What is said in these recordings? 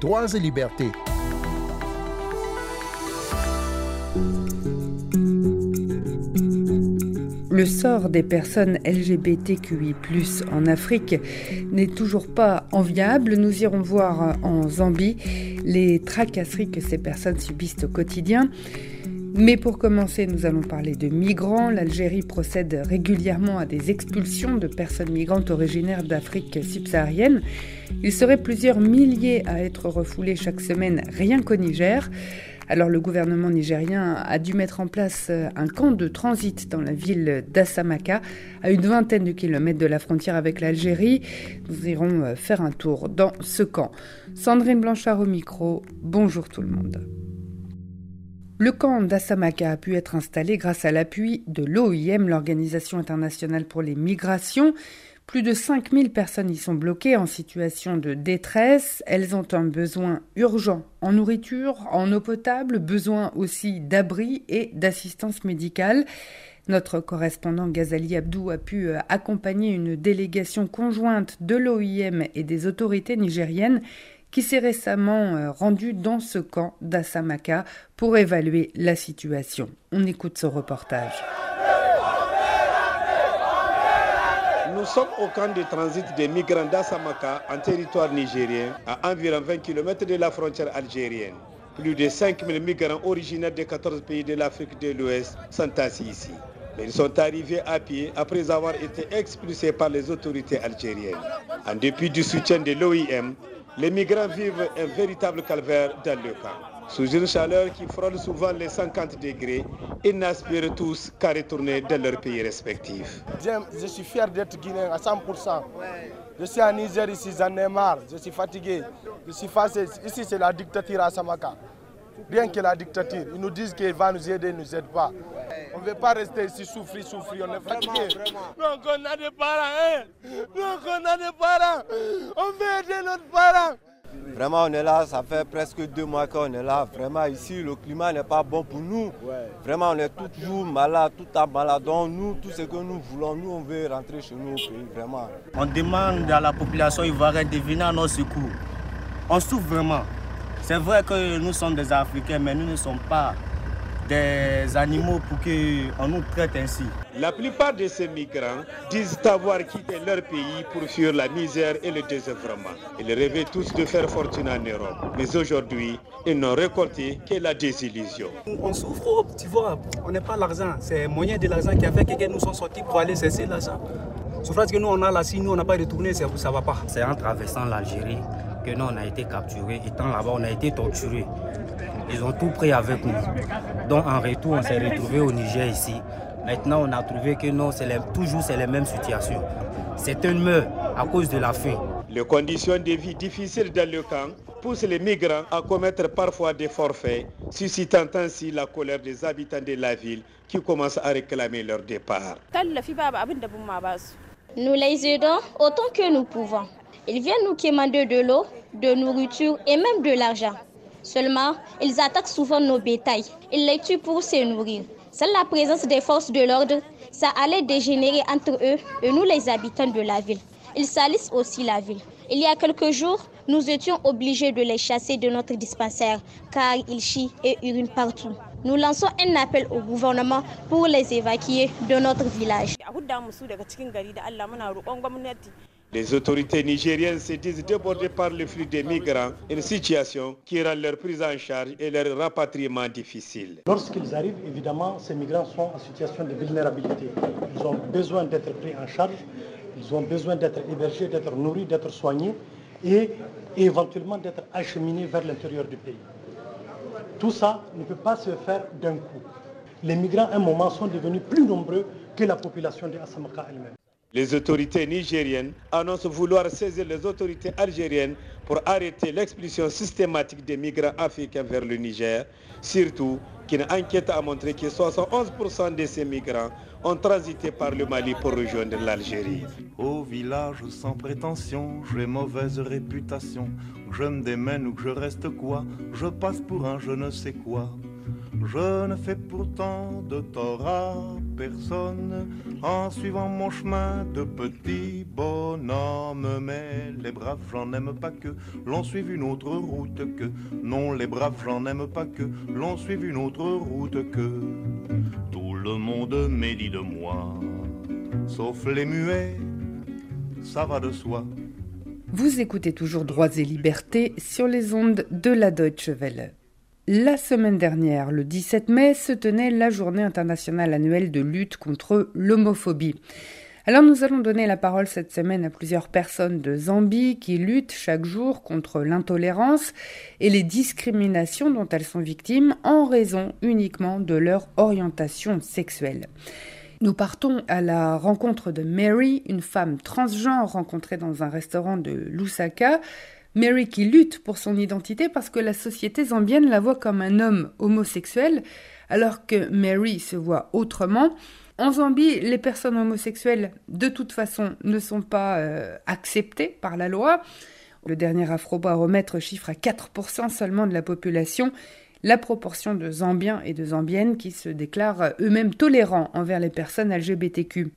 Droits et libertés. Le sort des personnes LGBTQI+ en Afrique n'est toujours pas enviable. Nous irons voir en Zambie les tracasseries que ces personnes subissent au quotidien. Mais pour commencer, nous allons parler de migrants. L'Algérie procède régulièrement à des expulsions de personnes migrantes originaires d'Afrique subsaharienne. Il serait plusieurs milliers à être refoulés chaque semaine rien qu'au Niger. Alors le gouvernement nigérien a dû mettre en place un camp de transit dans la ville d'Assamaka, à une vingtaine de kilomètres de la frontière avec l'Algérie. Nous irons faire un tour dans ce camp. Sandrine Blanchard au micro, bonjour tout le monde. Le camp d'Assamaka a pu être installé grâce à l'appui de l'OIM, l'Organisation internationale pour les migrations. Plus de 5000 personnes y sont bloquées en situation de détresse. Elles ont un besoin urgent en nourriture, en eau potable, besoin aussi d'abri et d'assistance médicale. Notre correspondant Ghazali Abdou a pu euh, accompagner une délégation conjointe de l'OIM et des autorités nigériennes qui s'est récemment euh, rendue dans ce camp d'Assamaka pour évaluer la situation. On écoute ce reportage. Nous sommes au camp de transit des migrants d'Assamaka en territoire nigérien, à environ 20 km de la frontière algérienne. Plus de 5000 migrants originaires des 14 pays de l'Afrique de l'Ouest sont assis ici. Mais ils sont arrivés à pied après avoir été expulsés par les autorités algériennes. En dépit du soutien de l'OIM, les migrants vivent un véritable calvaire dans le camp. Sous une chaleur qui frôle souvent les 50 degrés, ils n'aspirent tous qu'à retourner dans leur pays respectifs. Je suis fier d'être guinéen à 100%. Je suis en Niger ici, j'en ai marre, je suis fatigué. Je suis. Ici, c'est la dictature à Samaka. Rien que la dictature. Ils nous disent qu'ils vont nous aider, ils ne nous aident pas. On ne veut pas rester ici, souffrir, souffrir, on est fatigué. Donc on a des parents, hein? Donc on a des parents. On veut aider nos parents. Vraiment, on est là, ça fait presque deux mois qu'on est là. Vraiment, ici, le climat n'est pas bon pour nous. Vraiment, on est toujours malade, tout à malade. Donc, nous, tout ce que nous voulons, nous, on veut rentrer chez nous au pays, vraiment. On demande à la population ivoirienne de venir à nos secours. On souffre vraiment. C'est vrai que nous sommes des Africains, mais nous ne sommes pas des animaux pour qu'on nous traite ainsi. La plupart de ces migrants disent avoir quitté leur pays pour fuir la misère et le désœuvrement. Ils rêvaient tous de faire fortune en Europe. Mais aujourd'hui, ils n'ont récolté que la désillusion. On souffre, tu vois, on n'est pas l'argent. C'est le moyen de l'argent qui a fait que nous sommes sortis pour aller cesser l'argent. Sauf que nous, on a la si nous, on n'a pas retourné, ça ne va pas. C'est en traversant l'Algérie que nous, on a été capturés. Étant là-bas, on a été torturés. Ils ont tout pris avec nous. Donc en retour, on s'est retrouvé au Niger ici. Maintenant, on a trouvé que non, c'est toujours c'est les mêmes situations. C'est un meurt à cause de la faim. Les conditions de vie difficiles dans le camp poussent les migrants à commettre parfois des forfaits, suscitant ainsi la colère des habitants de la ville qui commencent à réclamer leur départ. Nous les aidons autant que nous pouvons. Ils viennent nous demander de l'eau, de nourriture et même de l'argent. Seulement, ils attaquent souvent nos bétails. Ils les tuent pour se nourrir. Sans la présence des forces de l'ordre, ça allait dégénérer entre eux et nous les habitants de la ville. Ils salissent aussi la ville. Il y a quelques jours, nous étions obligés de les chasser de notre dispensaire car ils chient et urinent partout. Nous lançons un appel au gouvernement pour les évacuer de notre village. Les autorités nigériennes se disent débordées par le flux des migrants, une situation qui rend leur prise en charge et leur rapatriement difficile. Lorsqu'ils arrivent, évidemment, ces migrants sont en situation de vulnérabilité. Ils ont besoin d'être pris en charge, ils ont besoin d'être hébergés, d'être nourris, d'être soignés et éventuellement d'être acheminés vers l'intérieur du pays. Tout ça ne peut pas se faire d'un coup. Les migrants, à un moment, sont devenus plus nombreux que la population de Assamaka elle-même. Les autorités nigériennes annoncent vouloir saisir les autorités algériennes pour arrêter l'expulsion systématique des migrants africains vers le Niger, surtout qu'une enquête a montré que 71% de ces migrants ont transité par le Mali pour rejoindre l'Algérie. Au village sans prétention, j'ai mauvaise réputation. Je me démène ou que je reste quoi, je passe pour un je ne sais quoi. Je ne fais pourtant de tort à personne en suivant mon chemin de petit bonhomme. Mais les braves, j'en aime pas que l'on suive une autre route que. Non, les braves, j'en aime pas que l'on suive une autre route que. Tout le monde médit de moi, sauf les muets, ça va de soi. Vous écoutez toujours Droits et Libertés sur les ondes de la Deutsche Welle. La semaine dernière, le 17 mai, se tenait la journée internationale annuelle de lutte contre l'homophobie. Alors nous allons donner la parole cette semaine à plusieurs personnes de Zambie qui luttent chaque jour contre l'intolérance et les discriminations dont elles sont victimes en raison uniquement de leur orientation sexuelle. Nous partons à la rencontre de Mary, une femme transgenre rencontrée dans un restaurant de Lusaka. Mary qui lutte pour son identité parce que la société zambienne la voit comme un homme homosexuel, alors que Mary se voit autrement. En Zambie, les personnes homosexuelles, de toute façon, ne sont pas euh, acceptées par la loi. Le dernier afrobaromètre chiffre à 4% seulement de la population la proportion de Zambiens et de Zambiennes qui se déclarent eux-mêmes tolérants envers les personnes LGBTQ.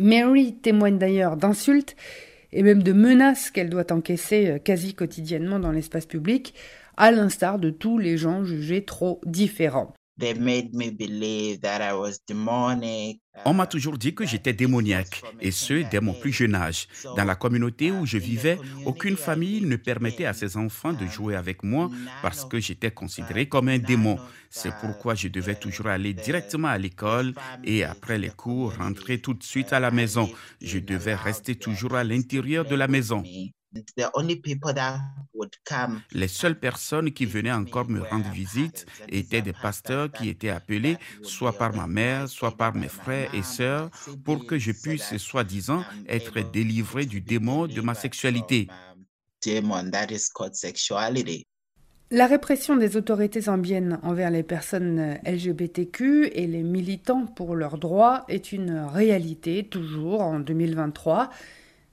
Mary témoigne d'ailleurs d'insultes et même de menaces qu'elle doit encaisser euh, quasi quotidiennement dans l'espace public, à l'instar de tous les gens jugés trop différents. On m'a toujours dit que j'étais démoniaque, et ce, dès mon plus jeune âge. Dans la communauté où je vivais, aucune famille ne permettait à ses enfants de jouer avec moi parce que j'étais considéré comme un démon. C'est pourquoi je devais toujours aller directement à l'école et après les cours, rentrer tout de suite à la maison. Je devais rester toujours à l'intérieur de la maison. Les seules personnes qui venaient encore me rendre visite étaient des pasteurs qui étaient appelés soit par ma mère, soit par mes frères et sœurs pour que je puisse, soi-disant, être délivré du démon de ma sexualité. La répression des autorités zambiennes envers les personnes LGBTQ et les militants pour leurs droits est une réalité toujours en 2023.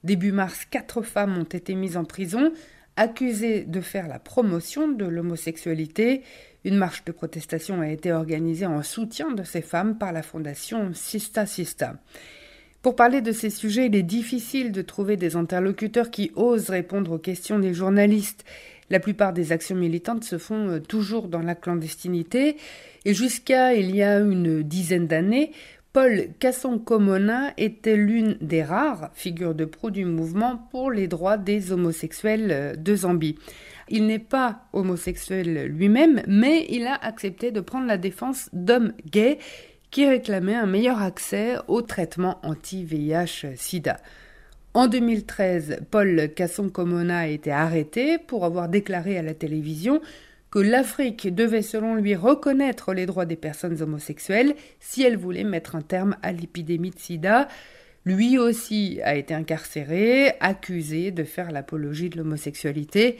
Début mars, quatre femmes ont été mises en prison, accusées de faire la promotion de l'homosexualité. Une marche de protestation a été organisée en soutien de ces femmes par la fondation Sista Sista. Pour parler de ces sujets, il est difficile de trouver des interlocuteurs qui osent répondre aux questions des journalistes. La plupart des actions militantes se font euh, toujours dans la clandestinité et jusqu'à il y a une dizaine d'années, Paul Kasson-Komona était l'une des rares figures de proue du mouvement pour les droits des homosexuels de Zambie. Il n'est pas homosexuel lui-même, mais il a accepté de prendre la défense d'hommes gays qui réclamaient un meilleur accès au traitement anti-VIH-Sida. En 2013, Paul Kasson-Komona a été arrêté pour avoir déclaré à la télévision que l'Afrique devait selon lui reconnaître les droits des personnes homosexuelles si elle voulait mettre un terme à l'épidémie de sida. Lui aussi a été incarcéré, accusé de faire l'apologie de l'homosexualité.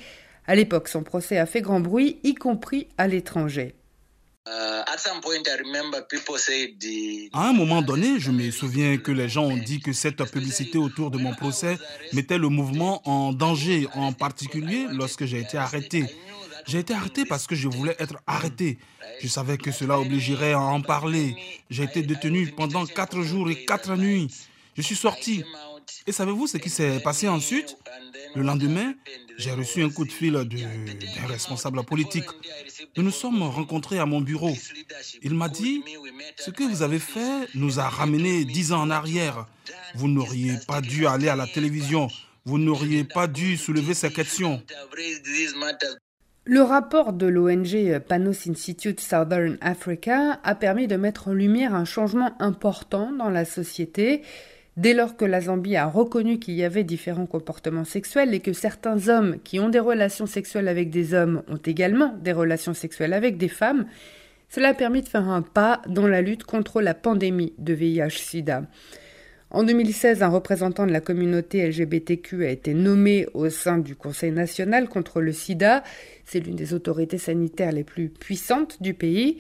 À l'époque, son procès a fait grand bruit, y compris à l'étranger. À un moment donné, je me souviens que les gens ont dit que cette publicité autour de mon procès mettait le mouvement en danger, en particulier lorsque j'ai été arrêté. J'ai été arrêté parce que je voulais être arrêté. Je savais que cela obligerait à en parler. J'ai été détenu pendant quatre jours et quatre nuits. Je suis sorti. Et savez-vous ce qui s'est passé ensuite? Le lendemain, j'ai reçu un coup de fil d'un responsable politique. Nous nous sommes rencontrés à mon bureau. Il m'a dit, ce que vous avez fait nous a ramené dix ans en arrière. Vous n'auriez pas dû aller à la télévision. Vous n'auriez pas dû soulever ces questions. Le rapport de l'ONG Panos Institute Southern Africa a permis de mettre en lumière un changement important dans la société. Dès lors que la Zambie a reconnu qu'il y avait différents comportements sexuels et que certains hommes qui ont des relations sexuelles avec des hommes ont également des relations sexuelles avec des femmes, cela a permis de faire un pas dans la lutte contre la pandémie de VIH-Sida. En 2016, un représentant de la communauté LGBTQ a été nommé au sein du Conseil national contre le sida. C'est l'une des autorités sanitaires les plus puissantes du pays.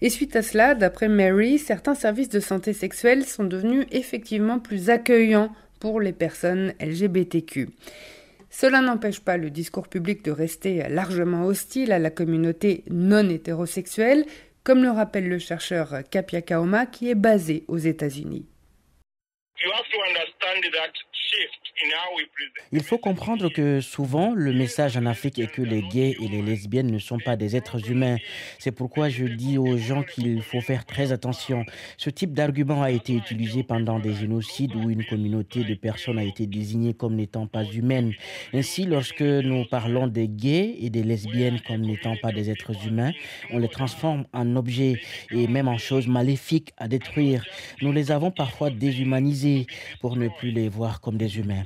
Et suite à cela, d'après Mary, certains services de santé sexuelle sont devenus effectivement plus accueillants pour les personnes LGBTQ. Cela n'empêche pas le discours public de rester largement hostile à la communauté non hétérosexuelle, comme le rappelle le chercheur Kapia Kaoma qui est basé aux États-Unis. Il faut comprendre que souvent, le message en Afrique est que les gays et les lesbiennes ne sont pas des êtres humains. C'est pourquoi je dis aux gens qu'il faut faire très attention. Ce type d'argument a été utilisé pendant des génocides où une communauté de personnes a été désignée comme n'étant pas humaine. Ainsi, lorsque nous parlons des gays et des lesbiennes comme n'étant pas des êtres humains, on les transforme en objets et même en choses maléfiques à détruire. Nous les avons parfois déshumanisés pour ne plus les voir comme des humains.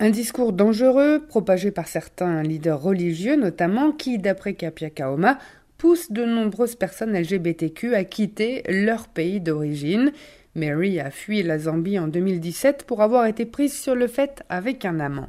Un discours dangereux, propagé par certains leaders religieux notamment, qui, d'après Kapia Kaoma, pousse de nombreuses personnes LGBTQ à quitter leur pays d'origine. Mary a fui la Zambie en 2017 pour avoir été prise sur le fait avec un amant.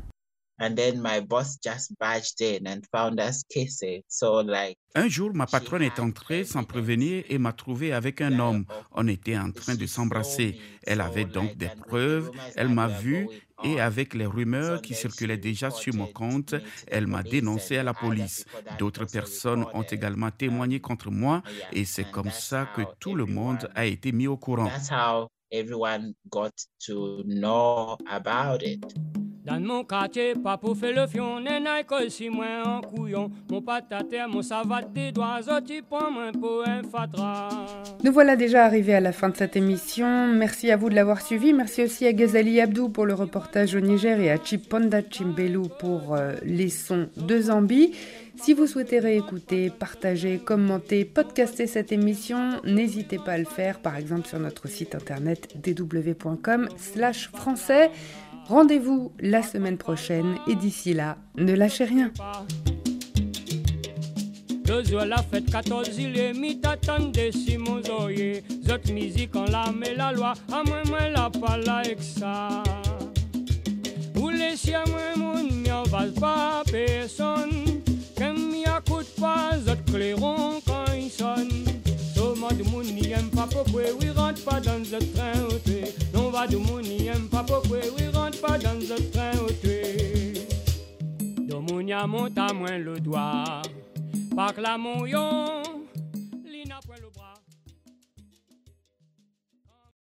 Un jour, ma patronne est entrée sans prévenir et m'a trouvé avec un homme. On était en train de s'embrasser. Elle avait donc des preuves. Elle m'a vu et avec les rumeurs qui circulaient déjà sur mon compte, elle m'a dénoncé à la police. D'autres personnes ont également témoigné contre moi et c'est comme ça que tout le monde a été mis au courant. Nous voilà déjà arrivés à la fin de cette émission. Merci à vous de l'avoir suivi. Merci aussi à Ghazali Abdou pour le reportage au Niger et à Chiponda Chimbelu pour euh, les sons de Zambie. Si vous souhaitez réécouter, partager, commenter, podcaster cette émission, n'hésitez pas à le faire, par exemple sur notre site internet dw.com/français. Rendez-vous la semaine prochaine et d'ici là, ne lâchez rien. Deux jours la fête 14 il est mis t'attendez Simon Zoye Zot musique en la met la loi À moi moi la pas la ça. Ou les siens moi mon m'y va pas personne. Qu'aime m'y coûte pas Zot clairon quand il sonne. Tout le monde mon n'y aime pas pourquoi Oui rentre pas dans le train Non va de mon n'y aime pas pourquoi Oui rentre pas dans le train Domounia monte à moins le doigt. Par la mouillon,